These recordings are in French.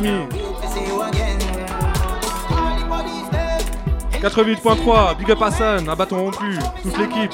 88.3, Big Up Hassan, un bâton rompu, toute l'équipe.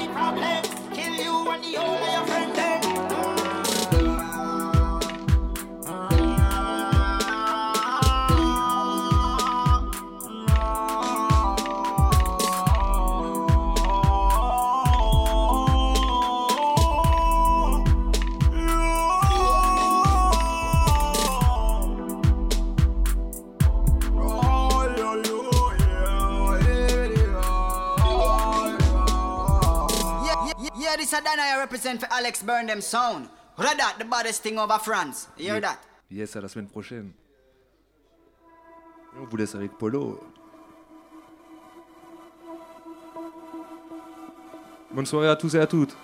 Represent for Alex Burn them sound. Radat, the baddest thing over France. You hear that? Yes, à la semaine prochaine. On vous laisse avec Polo. Bonne soirée à tous et à toutes.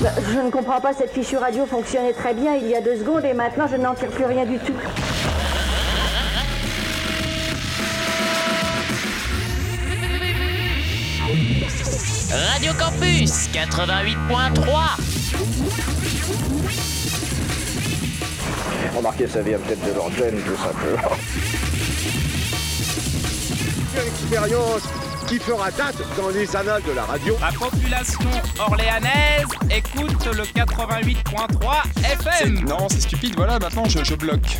Je ne comprends pas, cette fichue radio fonctionnait très bien il y a deux secondes et maintenant je n'en tire plus rien du tout. Radio Campus 88.3 Remarquez, ça vient peut-être de l'antenne, tout simplement. Une expérience qui fera date dans les annales de la radio. La population orléanaise écoute le 88.3 FM. Non, c'est stupide, voilà, maintenant je, je bloque.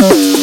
Oh.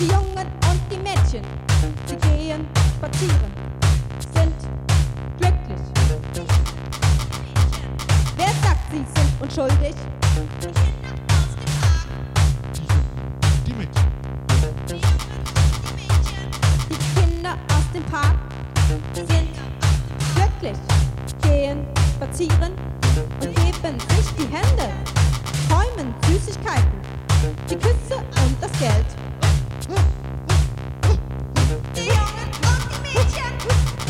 Die Jungen und die Mädchen, sie gehen spazieren, sind glücklich. Wer sagt, sie sind unschuldig? Die Kinder aus dem Park sind glücklich, gehen spazieren und geben sich die Hände, träumen Süßigkeiten, die Küsse und das Geld.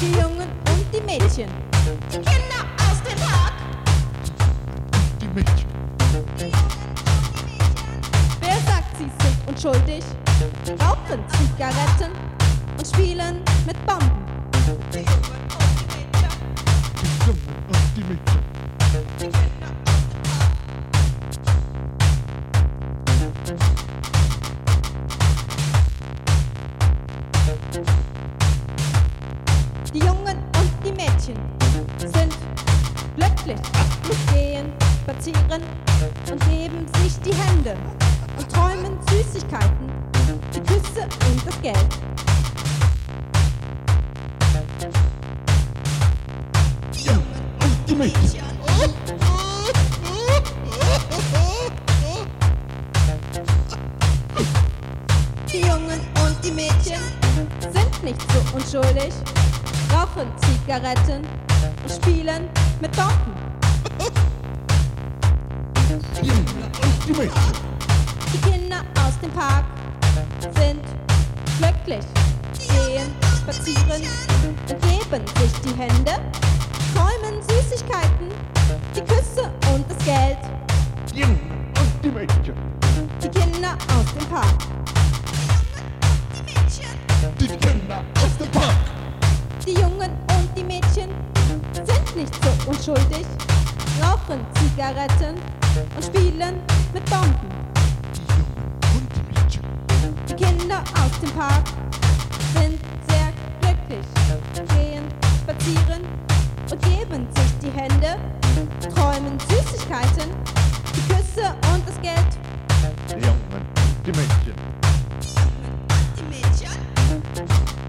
die Jungen und die Mädchen. Die Kinder aus dem Park. Und die Mädchen. Wer sagt, sie sind unschuldig? Rauchen Zigaretten und spielen mit Bomben. Die Jungen und die Mädchen. Die Jungen und die Mädchen. Die Kinder Mädchen sind glücklich, gehen spazieren und geben sich die Hände und träumen Süßigkeiten, die Küsse und das Geld. Die Jungen und die Mädchen sind nicht so unschuldig, rauchen Zigaretten und spielen mit Bomben. Die Kinder aus dem Park sind glücklich, gehen spazieren und geben sich die Hände, träumen Süßigkeiten, die Küsse und das Geld. Die Kinder aus dem Park. So unschuldig, rauchen Zigaretten und spielen mit Bomben. Die Kinder aus dem Park sind sehr glücklich, gehen spazieren und geben sich die Hände, träumen Süßigkeiten, die Küsse und das Geld. Die Jungen, die Mädchen. Die Mädchen.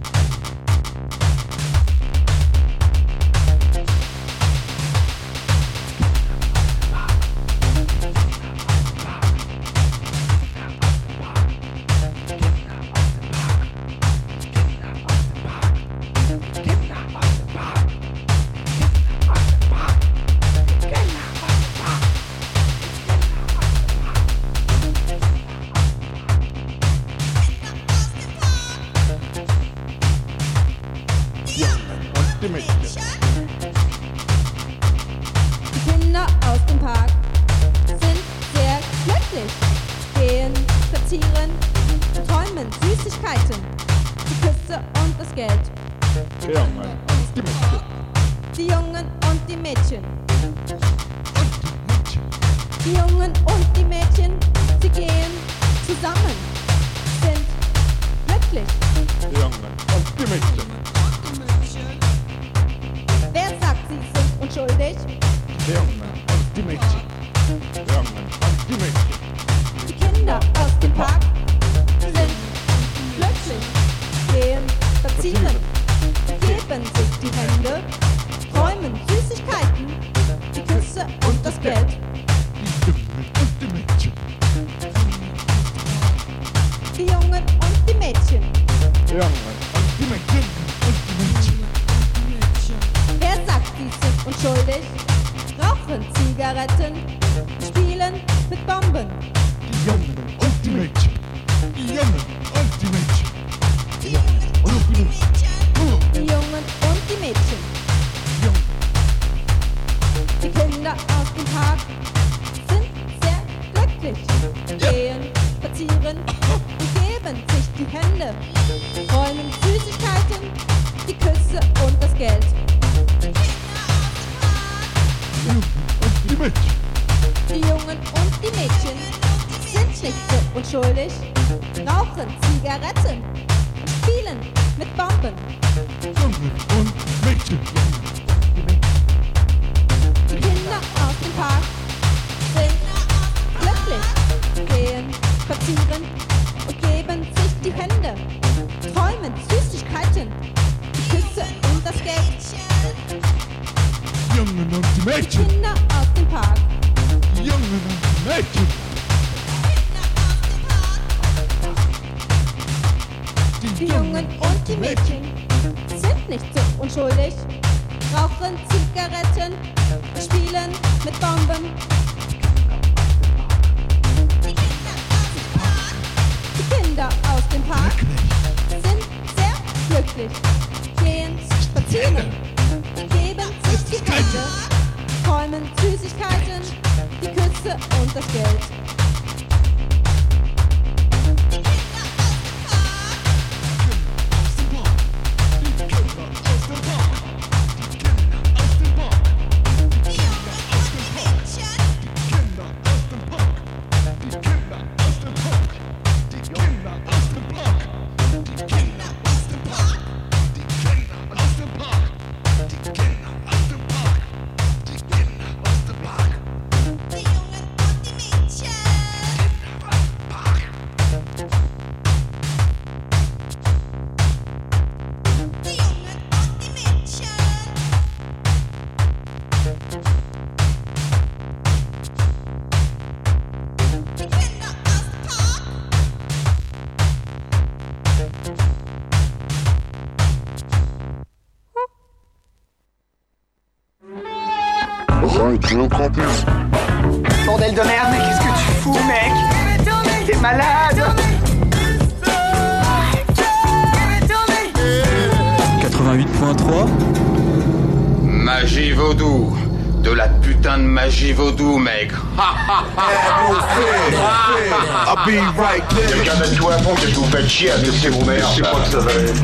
I'll be right there. Tout à fond, qu'est-ce que vous faites chier à vos mères? Que ça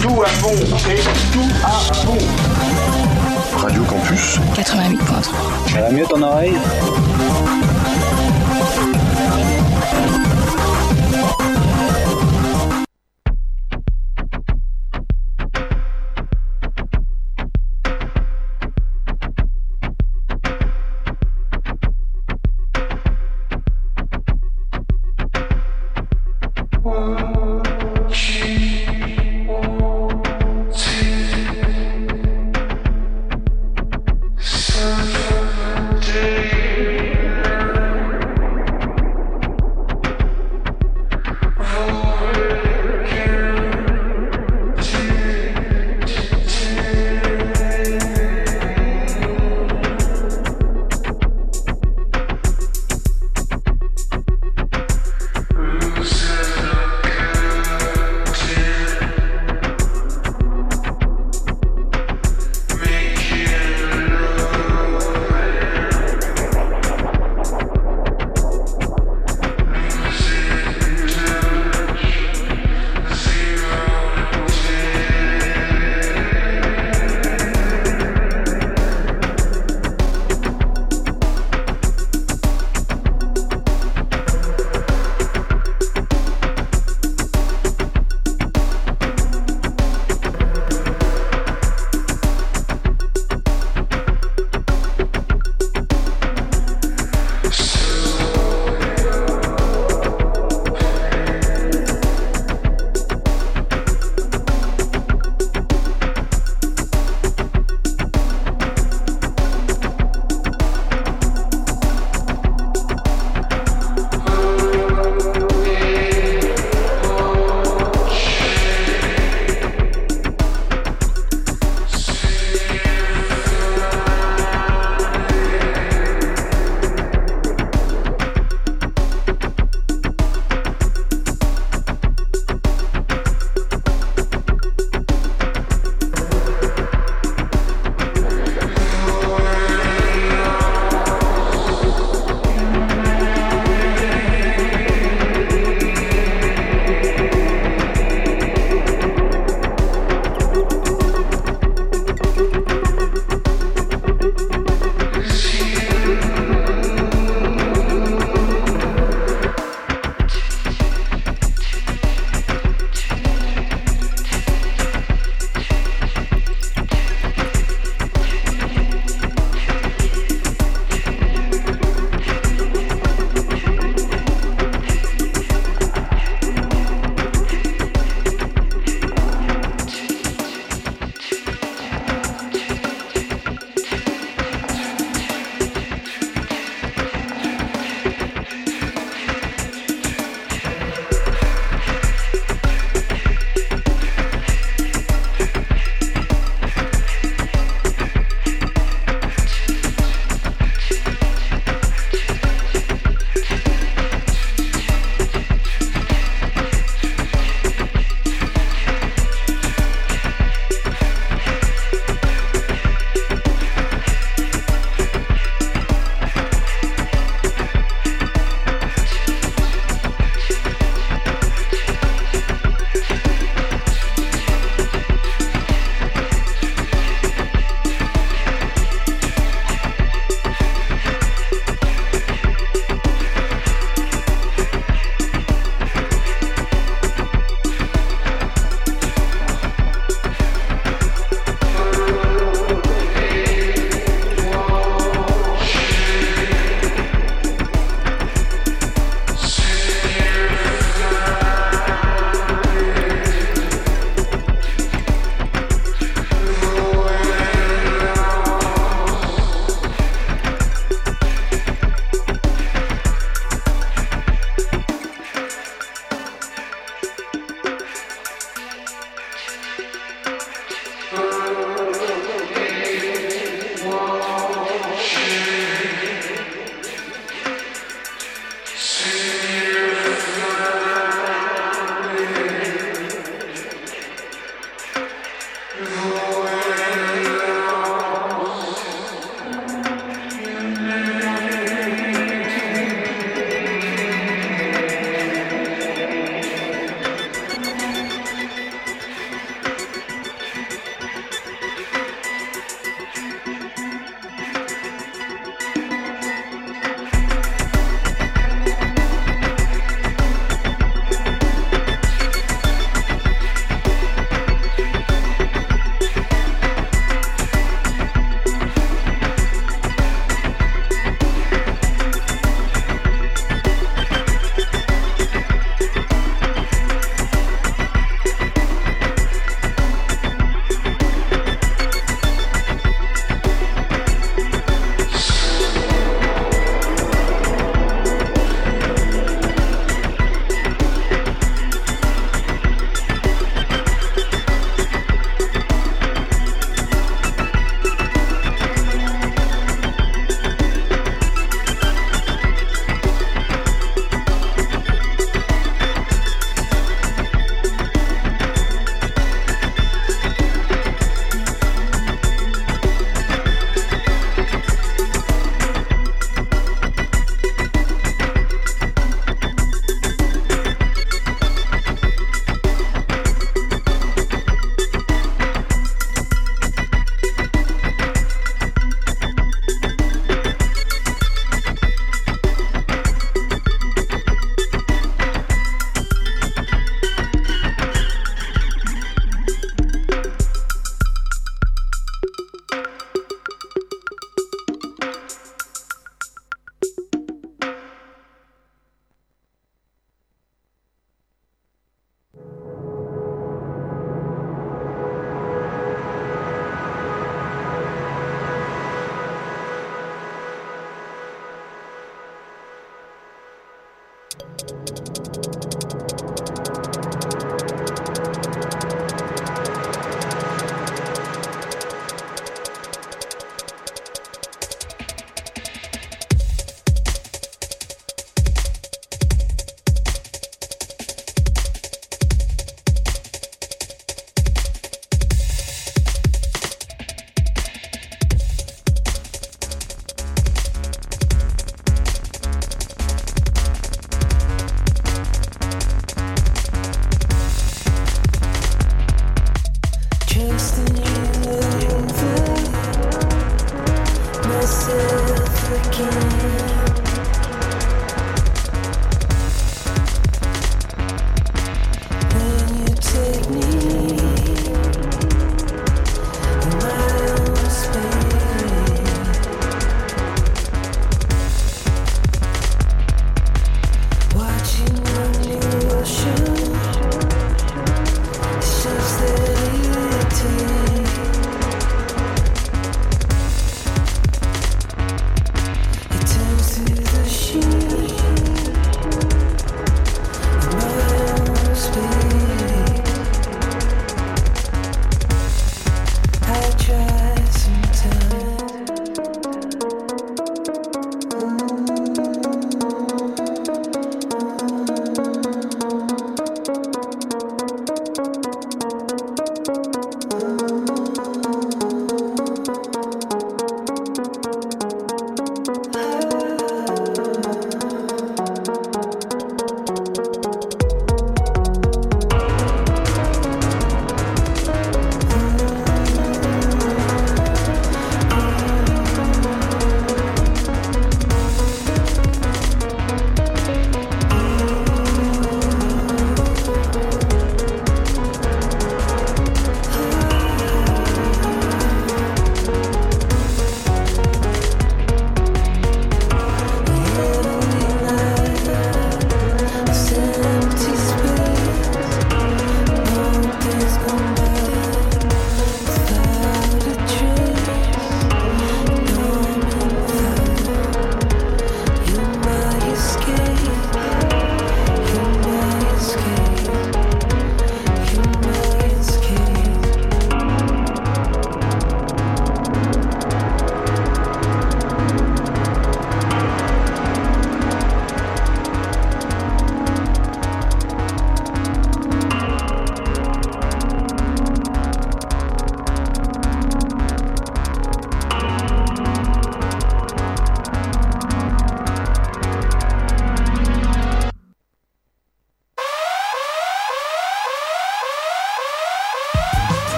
Tout à fond, et tout à fond. Radio Campus 88.3. Ça va mieux ton oreille?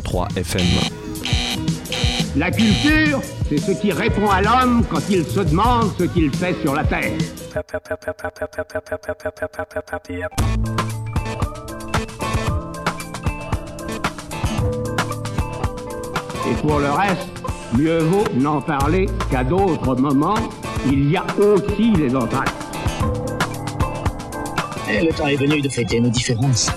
88.3 FM. La culture, c'est ce qui répond à l'homme quand il se demande ce qu'il fait sur la Terre. Et pour le reste, mieux vaut n'en parler qu'à d'autres moments. Il y a aussi les entractes. Et le temps est venu de fêter nos différences.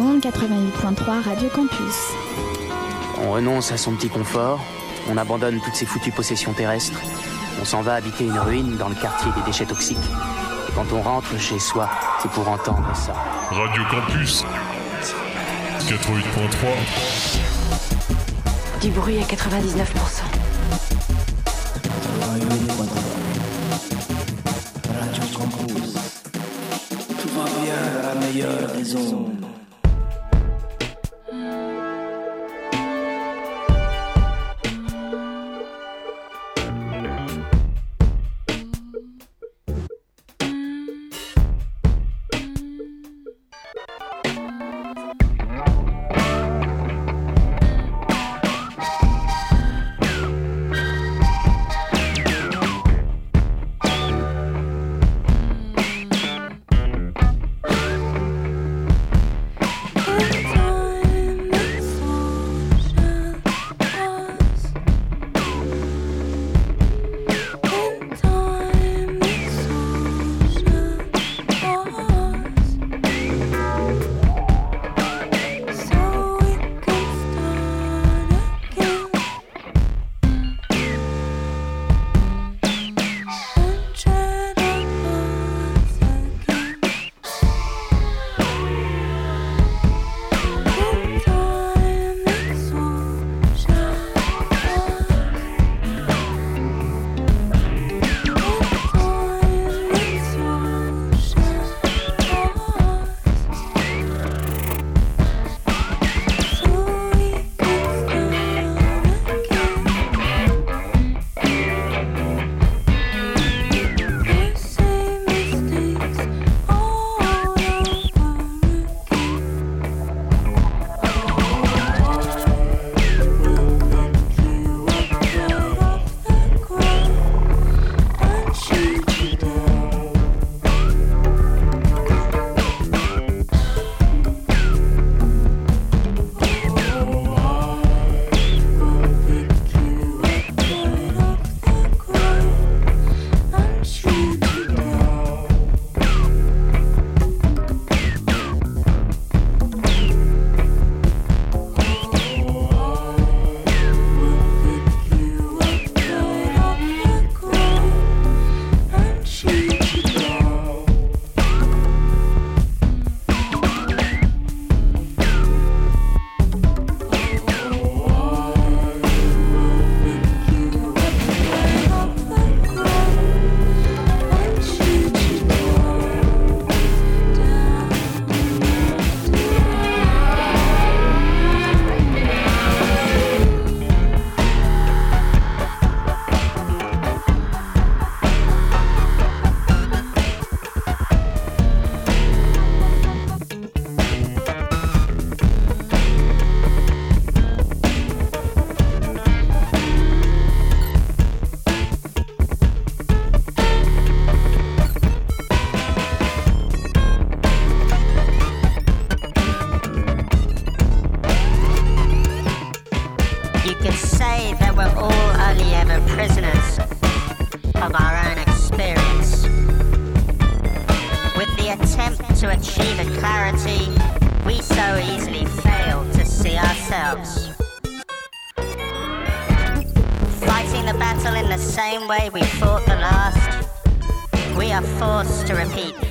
Ondes, 88.3 Radio Campus. On renonce à son petit confort, on abandonne toutes ses foutues possessions terrestres, on s'en va habiter une ruine dans le quartier des déchets toxiques. Et quand on rentre chez soi, c'est pour entendre ça. Radio Campus 88.3 Du bruit à 99%. Radio Campus. Tout va bien à la meilleure des ondes.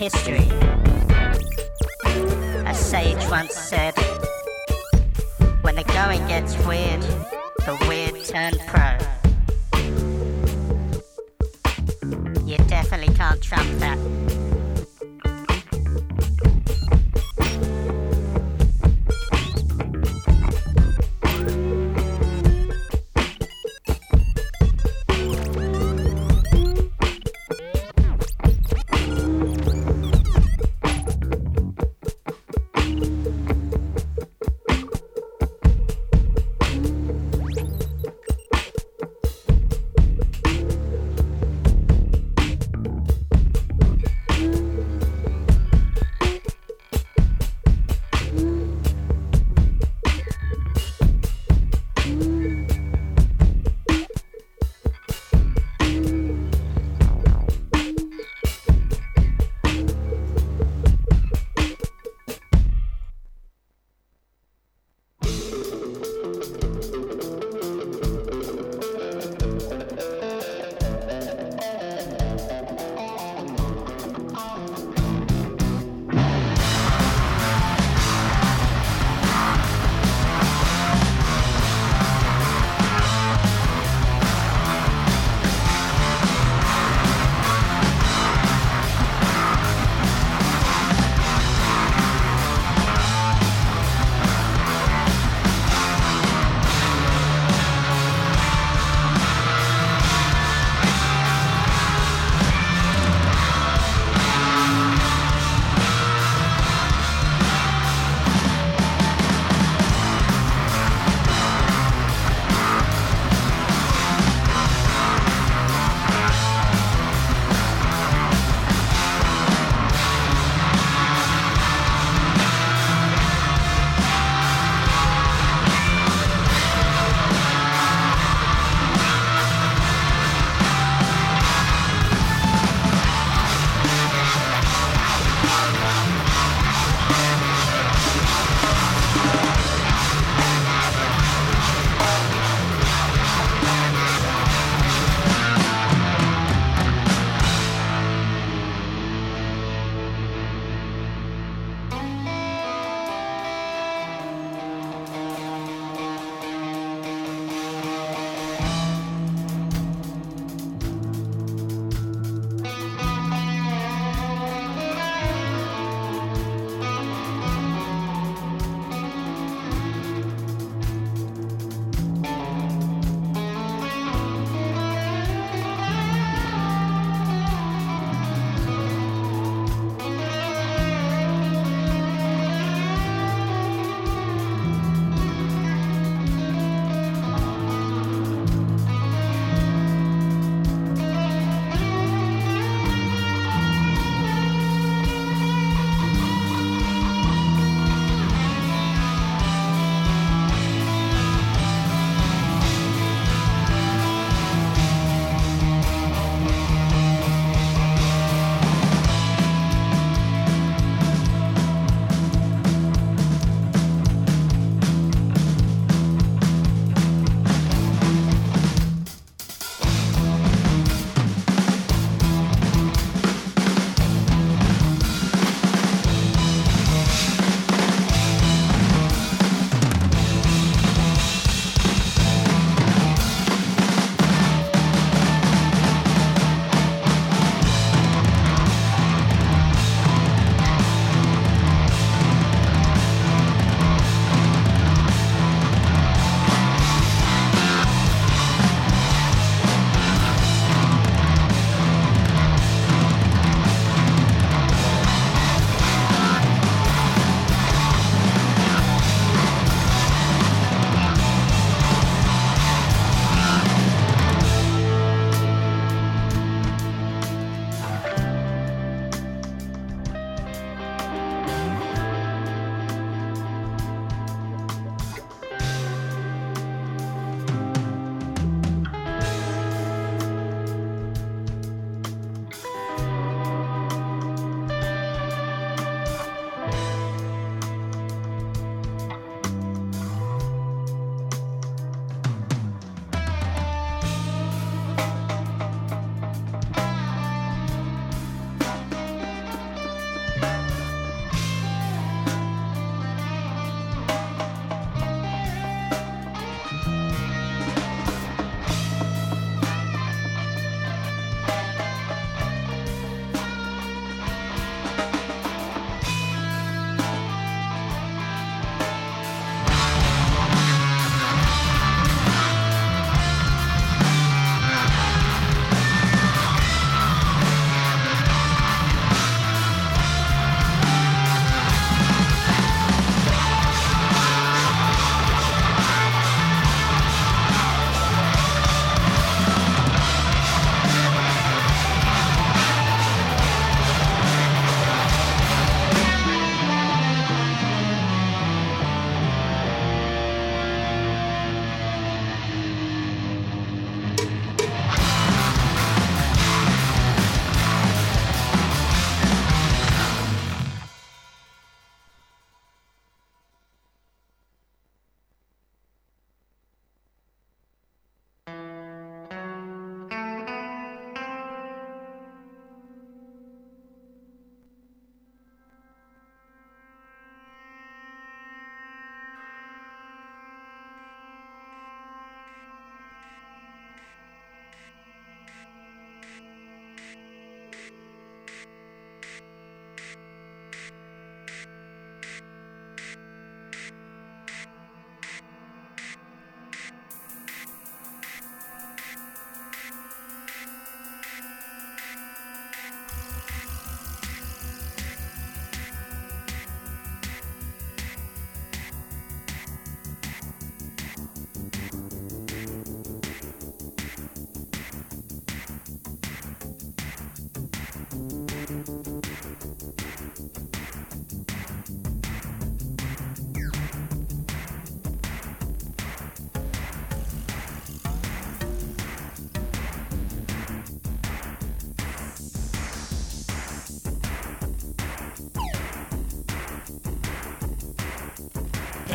History.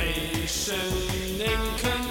nation and.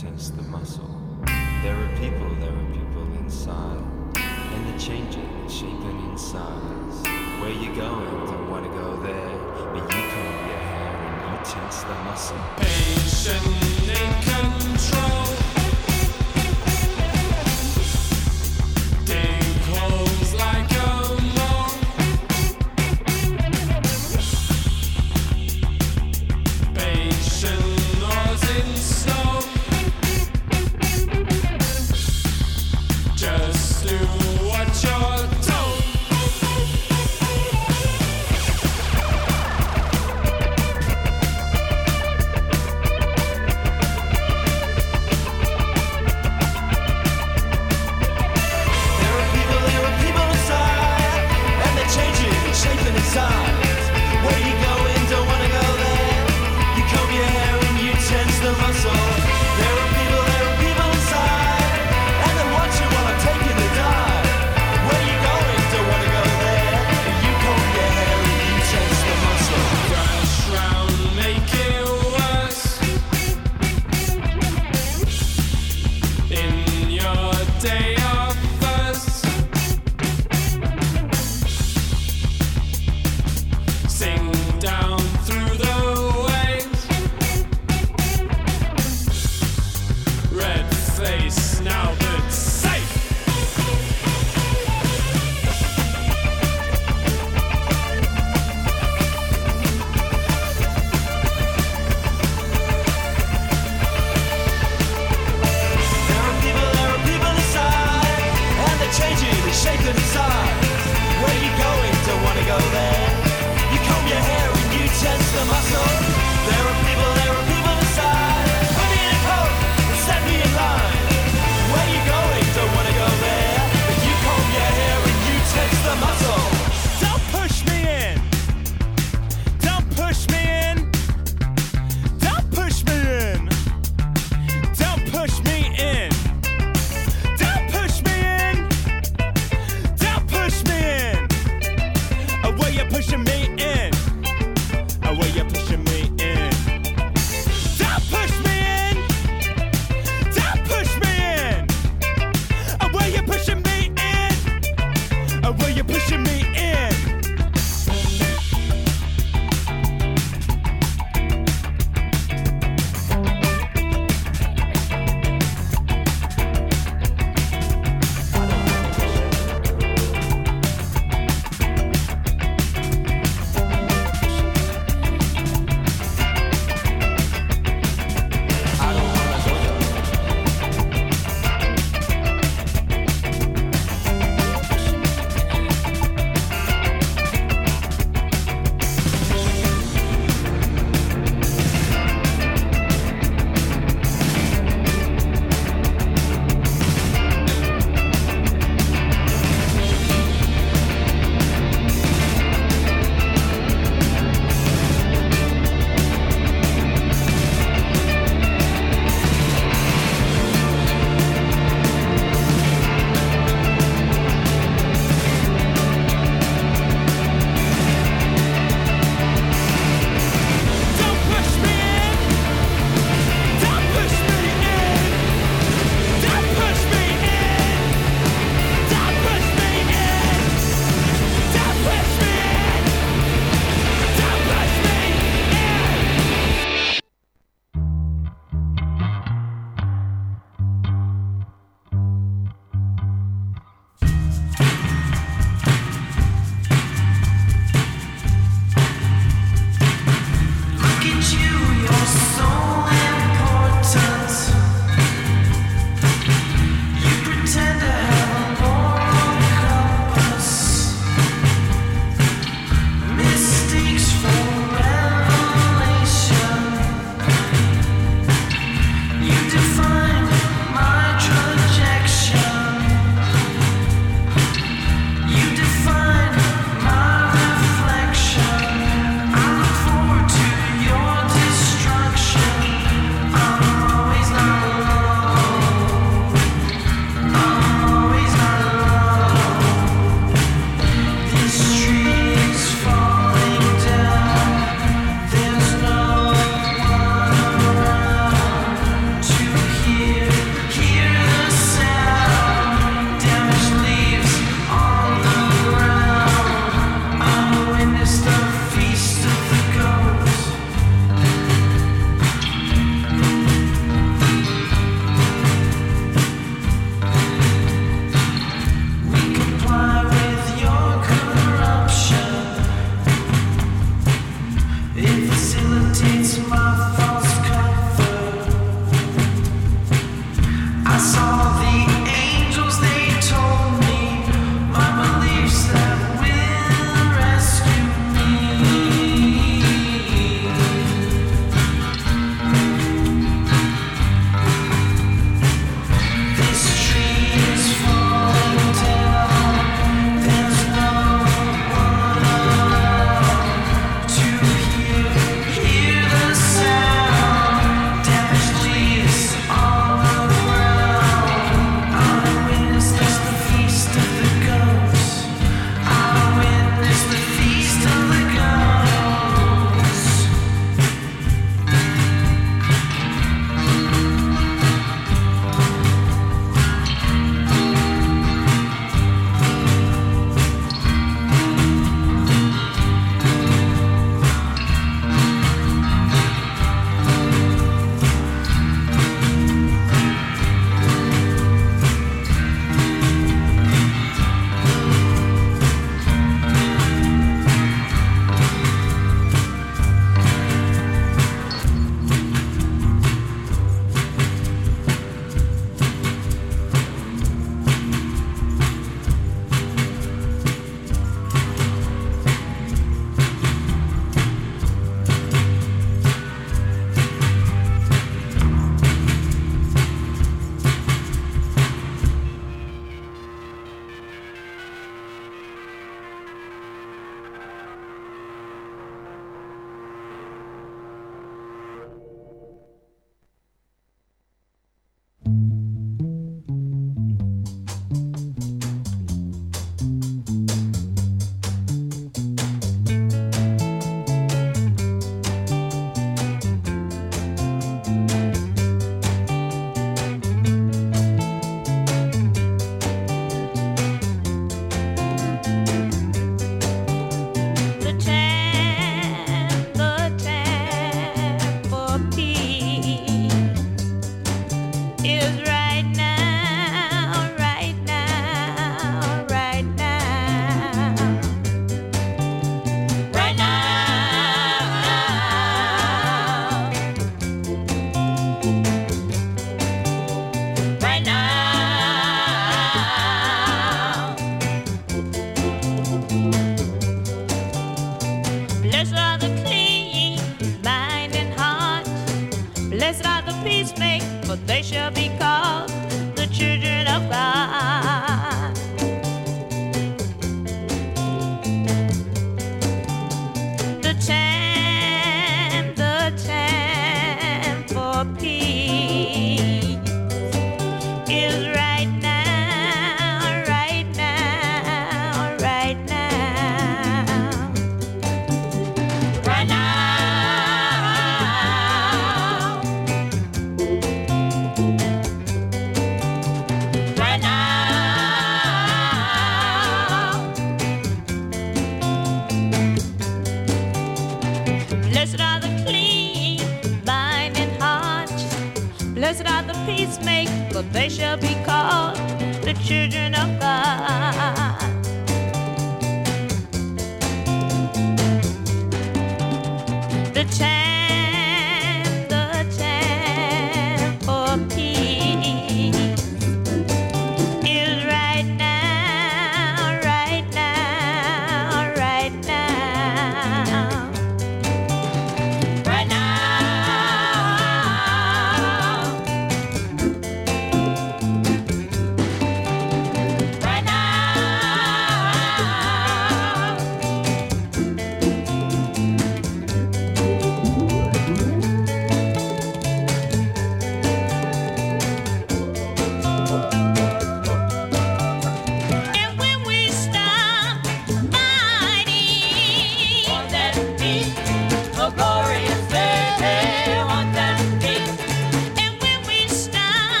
tense the muscle. There are people, there are people inside. And they're changing, shaping in size. Where you going? Don't wanna go there. But you comb your hair and you tense the muscle. Patiently.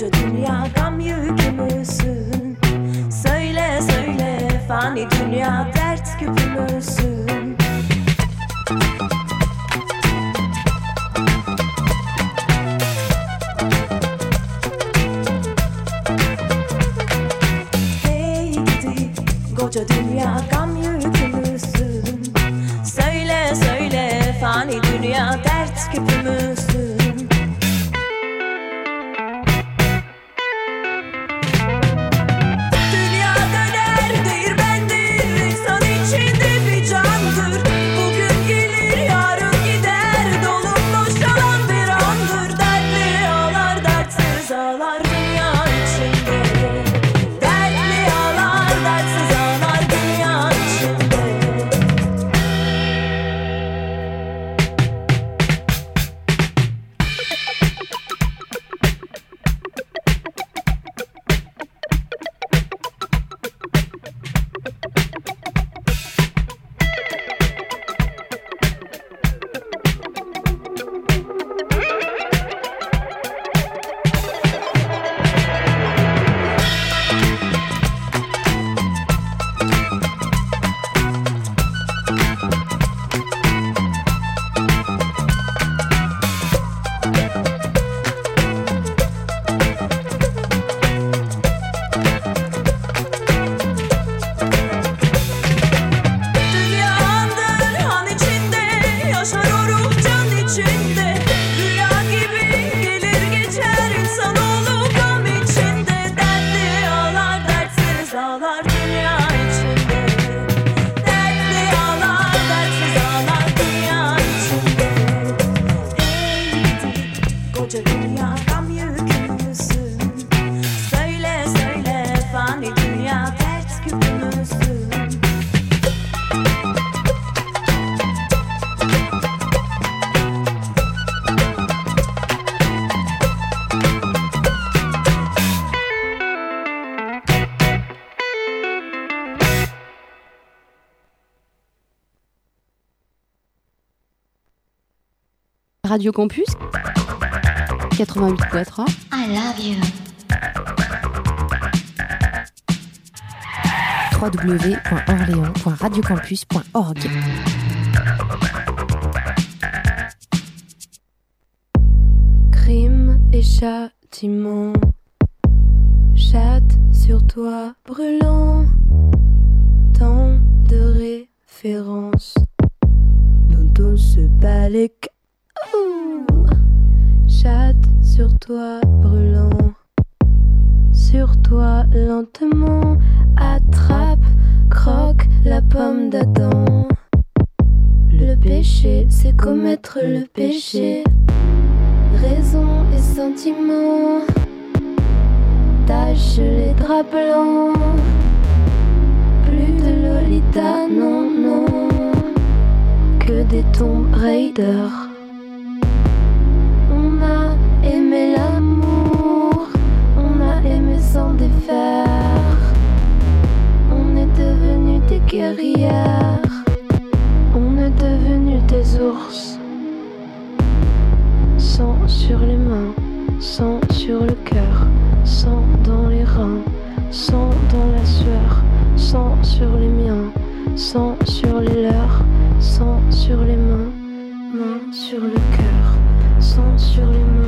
koca dünya gam yükümüzsün Söyle söyle fani dünya dert küpümüzsün Radio Campus 88.3. I love you. www.orléans.radiocampus.org. sur le cœur, sang dans les reins, sang dans la sueur, sang sur les miens, sang sur les leurs, sang sur les mains, main sur le cœur, sang sur les mains.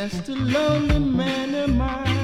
Just a lonely man am I.